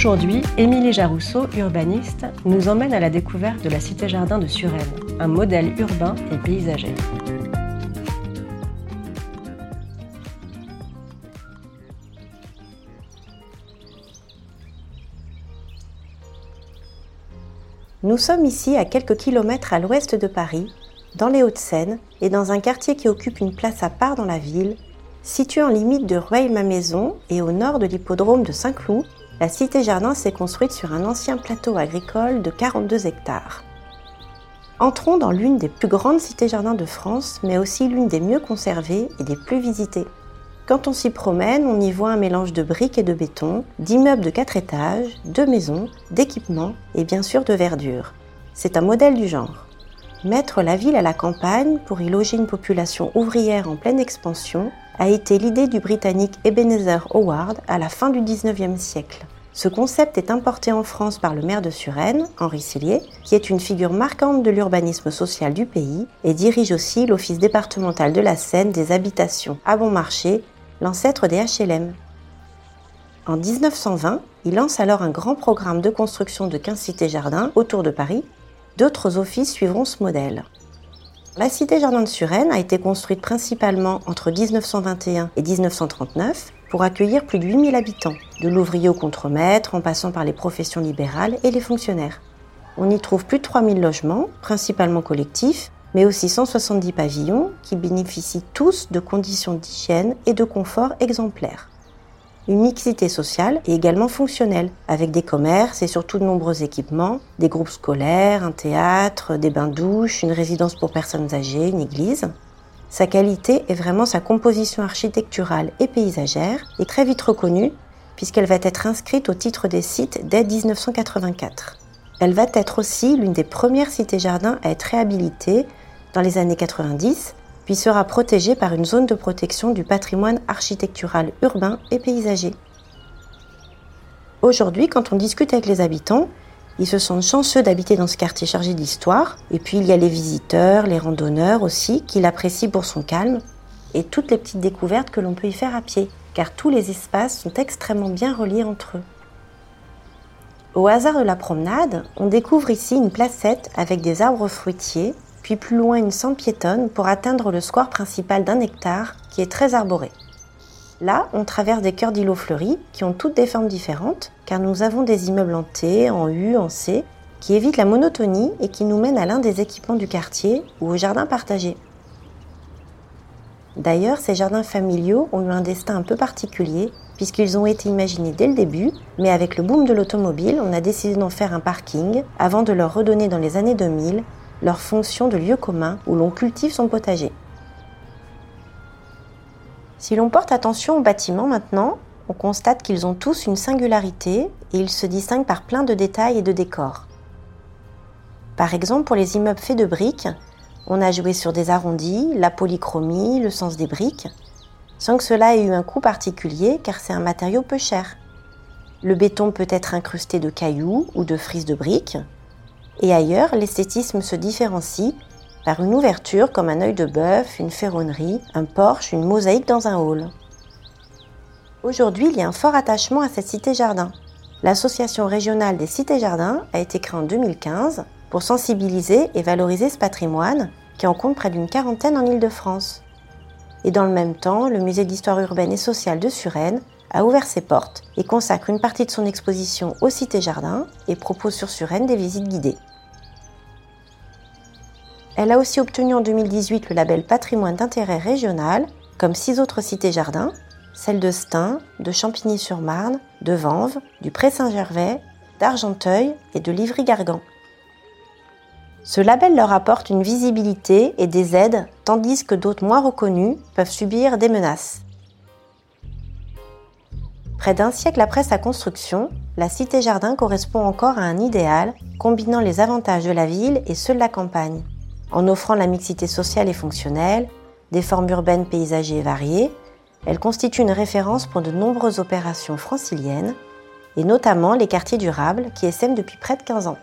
Aujourd'hui, Émilie Jarousseau, urbaniste, nous emmène à la découverte de la cité-jardin de Suresnes, un modèle urbain et paysager. Nous sommes ici à quelques kilomètres à l'ouest de Paris, dans les Hauts-de-Seine et dans un quartier qui occupe une place à part dans la ville, situé en limite de Rueil-Malmaison et au nord de l'hippodrome de Saint-Cloud, la cité-jardin s'est construite sur un ancien plateau agricole de 42 hectares. Entrons dans l'une des plus grandes cités-jardins de France, mais aussi l'une des mieux conservées et des plus visitées. Quand on s'y promène, on y voit un mélange de briques et de béton, d'immeubles de 4 étages, de maisons, d'équipements et bien sûr de verdure. C'est un modèle du genre. Mettre la ville à la campagne pour y loger une population ouvrière en pleine expansion a été l'idée du Britannique Ebenezer Howard à la fin du 19e siècle. Ce concept est importé en France par le maire de Suresnes, Henri Cellier, qui est une figure marquante de l'urbanisme social du pays et dirige aussi l'Office départemental de la Seine des habitations à bon marché l'ancêtre des HLM. En 1920, il lance alors un grand programme de construction de 15 cités-jardins autour de Paris. D'autres offices suivront ce modèle. La cité-jardin de Suresnes a été construite principalement entre 1921 et 1939 pour accueillir plus de 8000 habitants, de l'ouvrier au contremaître en passant par les professions libérales et les fonctionnaires. On y trouve plus de 3000 logements, principalement collectifs, mais aussi 170 pavillons qui bénéficient tous de conditions d'hygiène et de confort exemplaires. Une mixité sociale est également fonctionnelle, avec des commerces et surtout de nombreux équipements, des groupes scolaires, un théâtre, des bains-douches, une résidence pour personnes âgées, une église. Sa qualité est vraiment sa composition architecturale et paysagère, et très vite reconnue, puisqu'elle va être inscrite au titre des sites dès 1984. Elle va être aussi l'une des premières cités-jardins à être réhabilitée dans les années 90, sera protégée par une zone de protection du patrimoine architectural urbain et paysager. Aujourd'hui, quand on discute avec les habitants, ils se sentent chanceux d'habiter dans ce quartier chargé d'histoire, et puis il y a les visiteurs, les randonneurs aussi, qui l'apprécient pour son calme, et toutes les petites découvertes que l'on peut y faire à pied, car tous les espaces sont extrêmement bien reliés entre eux. Au hasard de la promenade, on découvre ici une placette avec des arbres fruitiers puis plus loin une sente piétonne pour atteindre le square principal d'un hectare qui est très arboré. Là, on traverse des cœurs d'îlots fleuris qui ont toutes des formes différentes, car nous avons des immeubles en T, en U, en C, qui évitent la monotonie et qui nous mènent à l'un des équipements du quartier ou au jardin partagé. D'ailleurs, ces jardins familiaux ont eu un destin un peu particulier, puisqu'ils ont été imaginés dès le début, mais avec le boom de l'automobile, on a décidé d'en faire un parking avant de leur redonner dans les années 2000 leur fonction de lieu commun où l'on cultive son potager. Si l'on porte attention aux bâtiments maintenant, on constate qu'ils ont tous une singularité et ils se distinguent par plein de détails et de décors. Par exemple, pour les immeubles faits de briques, on a joué sur des arrondis, la polychromie, le sens des briques, sans que cela ait eu un coût particulier car c'est un matériau peu cher. Le béton peut être incrusté de cailloux ou de frises de briques, et ailleurs, l'esthétisme se différencie par une ouverture comme un œil de bœuf, une ferronnerie, un porche, une mosaïque dans un hall. Aujourd'hui, il y a un fort attachement à cette cité-jardin. L'Association régionale des cités-jardins a été créée en 2015 pour sensibiliser et valoriser ce patrimoine qui en compte près d'une quarantaine en Île-de-France. Et dans le même temps, le musée d'histoire urbaine et sociale de Suresnes a ouvert ses portes et consacre une partie de son exposition aux cités-jardins et propose sur Suresnes des visites guidées. Elle a aussi obtenu en 2018 le label patrimoine d'intérêt régional, comme six autres cités-jardins, celles de Stein, de Champigny-sur-Marne, de Vanves, du Pré-Saint-Gervais, d'Argenteuil et de Livry-Gargan. Ce label leur apporte une visibilité et des aides, tandis que d'autres moins reconnus peuvent subir des menaces. Près d'un siècle après sa construction, la cité-jardin correspond encore à un idéal combinant les avantages de la ville et ceux de la campagne. En offrant la mixité sociale et fonctionnelle, des formes urbaines, paysagères et variées, elle constitue une référence pour de nombreuses opérations franciliennes, et notamment les quartiers durables qui essaiment depuis près de 15 ans.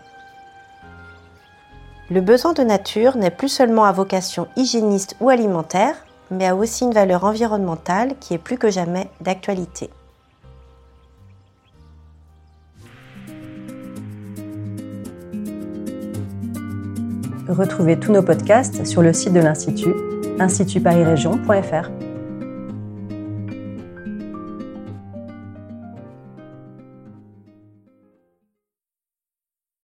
Le besoin de nature n'est plus seulement à vocation hygiéniste ou alimentaire, mais a aussi une valeur environnementale qui est plus que jamais d'actualité. Retrouvez tous nos podcasts sur le site de l'Institut, institutparisrégion.fr.